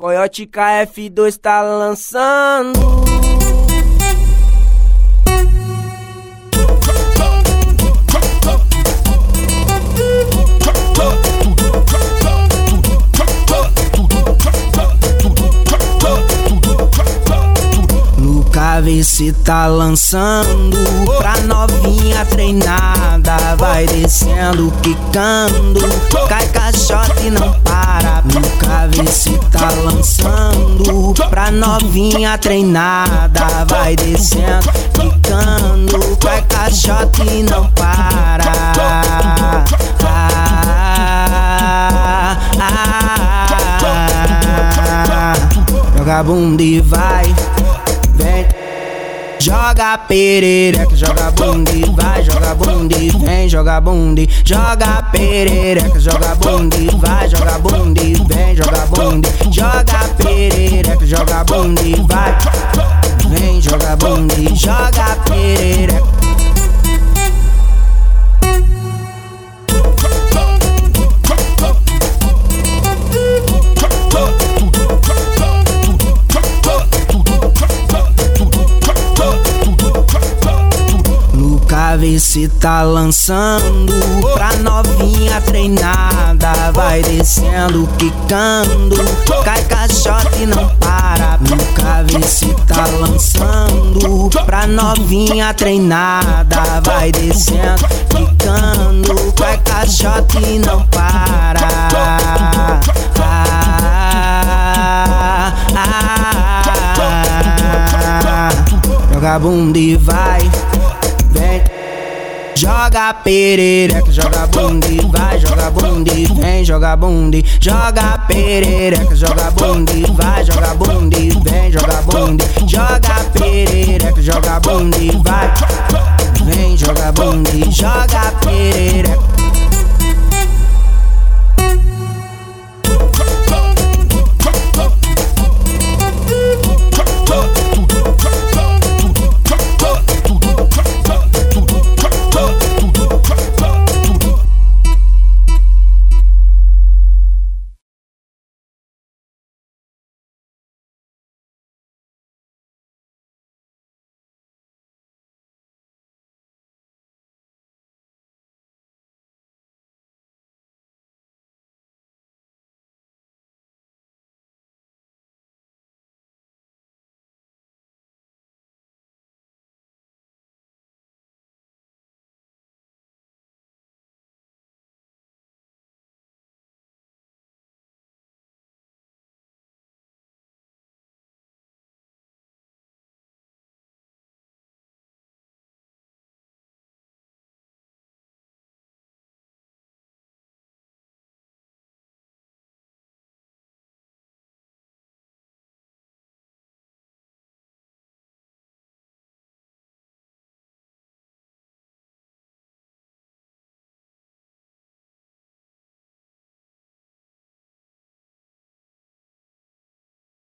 Coyote KF2 tá lançando. se tá lançando pra novinha treinada. Vai descendo, quicando, cai caixote e não para. Se tá lançando pra novinha treinada. Vai descendo, quicando, cai caixote e não para. Joga bunda e vai, vem. Joga perereca, joga bundi, vai, joga bundi, vem, joga bundi, joga perereca, joga bundi, vai, joga bundi, vem, joga bundi, joga perereca, joga bundi, vai, vem, joga bundi, joga perereca. Vê se tá lançando. Pra novinha treinada Vai descendo, quicando. Cai caixote e não para Nunca vi se tá lançando. Pra novinha treinada Vai descendo, quicando. Cai caixote e não para. Ah, ah, ah, Joga bunda e vai, Joga perereca, joga bundi, vai, joga bundi, vem, joga bundi, joga perereca, joga bundi, vai, joga bundi, vem, joga bundi, joga perereca, joga bundi, vai, vem, joga bundi, joga